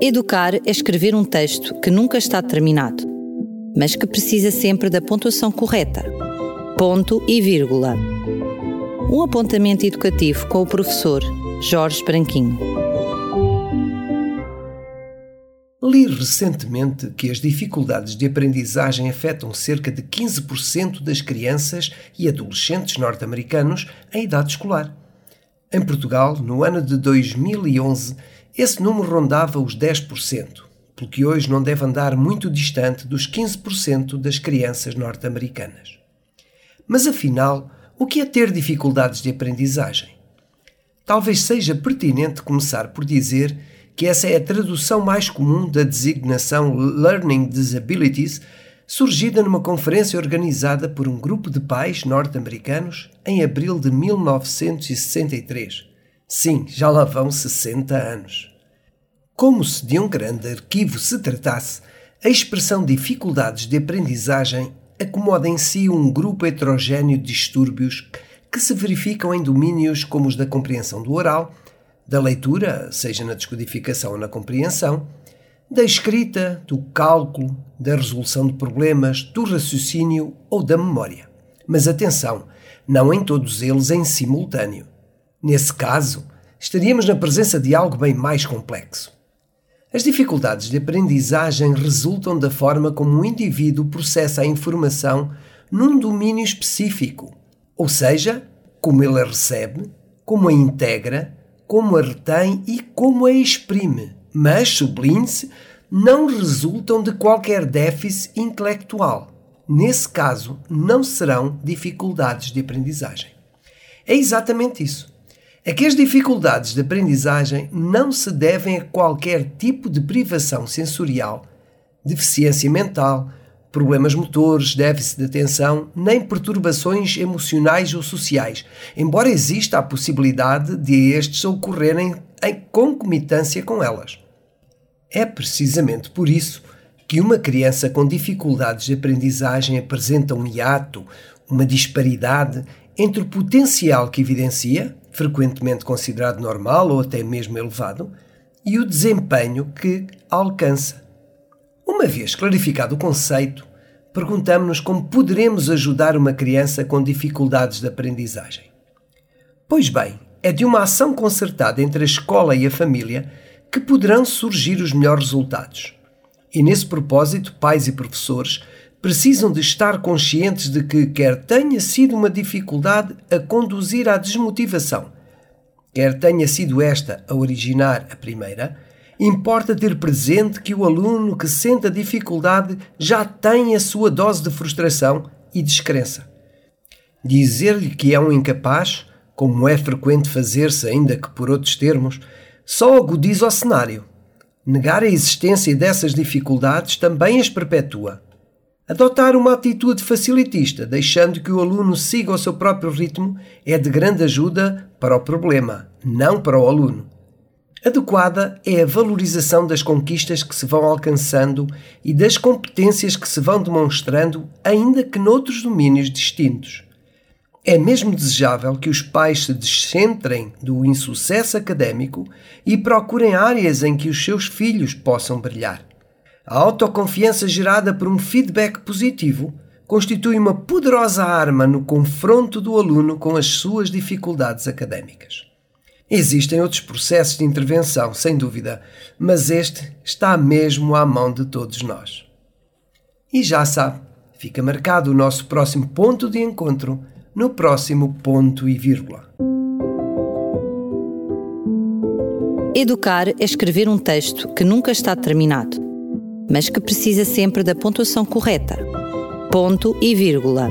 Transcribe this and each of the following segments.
Educar é escrever um texto que nunca está terminado, mas que precisa sempre da pontuação correta. Ponto e vírgula. Um apontamento educativo com o professor Jorge Branquinho. Li recentemente que as dificuldades de aprendizagem afetam cerca de 15% das crianças e adolescentes norte-americanos em idade escolar. Em Portugal, no ano de 2011, esse número rondava os 10%, pelo que hoje não deve andar muito distante dos 15% das crianças norte-americanas. Mas afinal, o que é ter dificuldades de aprendizagem? Talvez seja pertinente começar por dizer que essa é a tradução mais comum da designação Learning Disabilities, surgida numa conferência organizada por um grupo de pais norte-americanos em abril de 1963 Sim, já lá vão 60 anos. Como se de um grande arquivo se tratasse, a expressão dificuldades de aprendizagem acomoda em si um grupo heterogêneo de distúrbios que se verificam em domínios como os da compreensão do oral, da leitura, seja na descodificação ou na compreensão, da escrita, do cálculo, da resolução de problemas, do raciocínio ou da memória. Mas atenção, não em todos eles em simultâneo. Nesse caso, estaríamos na presença de algo bem mais complexo. As dificuldades de aprendizagem resultam da forma como o indivíduo processa a informação num domínio específico, ou seja, como ele a recebe, como a integra, como a retém e como a exprime, mas, sublinhe-se, não resultam de qualquer déficit intelectual. Nesse caso, não serão dificuldades de aprendizagem. É exatamente isso é que as dificuldades de aprendizagem não se devem a qualquer tipo de privação sensorial, deficiência mental, problemas motores, déficit de atenção, nem perturbações emocionais ou sociais, embora exista a possibilidade de estes ocorrerem em concomitância com elas. É precisamente por isso que uma criança com dificuldades de aprendizagem apresenta um hiato, uma disparidade entre o potencial que evidencia, frequentemente considerado normal ou até mesmo elevado, e o desempenho que alcança. Uma vez clarificado o conceito, perguntamos-nos como poderemos ajudar uma criança com dificuldades de aprendizagem. Pois bem, é de uma ação concertada entre a escola e a família que poderão surgir os melhores resultados. E nesse propósito, pais e professores precisam de estar conscientes de que, quer tenha sido uma dificuldade a conduzir à desmotivação, quer tenha sido esta a originar a primeira, importa ter presente que o aluno que sente a dificuldade já tem a sua dose de frustração e descrença. Dizer-lhe que é um incapaz, como é frequente fazer-se, ainda que por outros termos, só agudiza o cenário. Negar a existência dessas dificuldades também as perpetua. Adotar uma atitude facilitista, deixando que o aluno siga o seu próprio ritmo, é de grande ajuda para o problema, não para o aluno. Adequada é a valorização das conquistas que se vão alcançando e das competências que se vão demonstrando, ainda que noutros domínios distintos. É mesmo desejável que os pais se descentrem do insucesso académico e procurem áreas em que os seus filhos possam brilhar. A autoconfiança gerada por um feedback positivo constitui uma poderosa arma no confronto do aluno com as suas dificuldades académicas. Existem outros processos de intervenção, sem dúvida, mas este está mesmo à mão de todos nós. E já sabe, fica marcado o nosso próximo ponto de encontro no próximo ponto e vírgula. Educar é escrever um texto que nunca está terminado mas que precisa sempre da pontuação correta. Ponto e vírgula.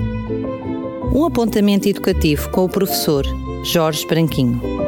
Um apontamento educativo com o professor Jorge Branquinho.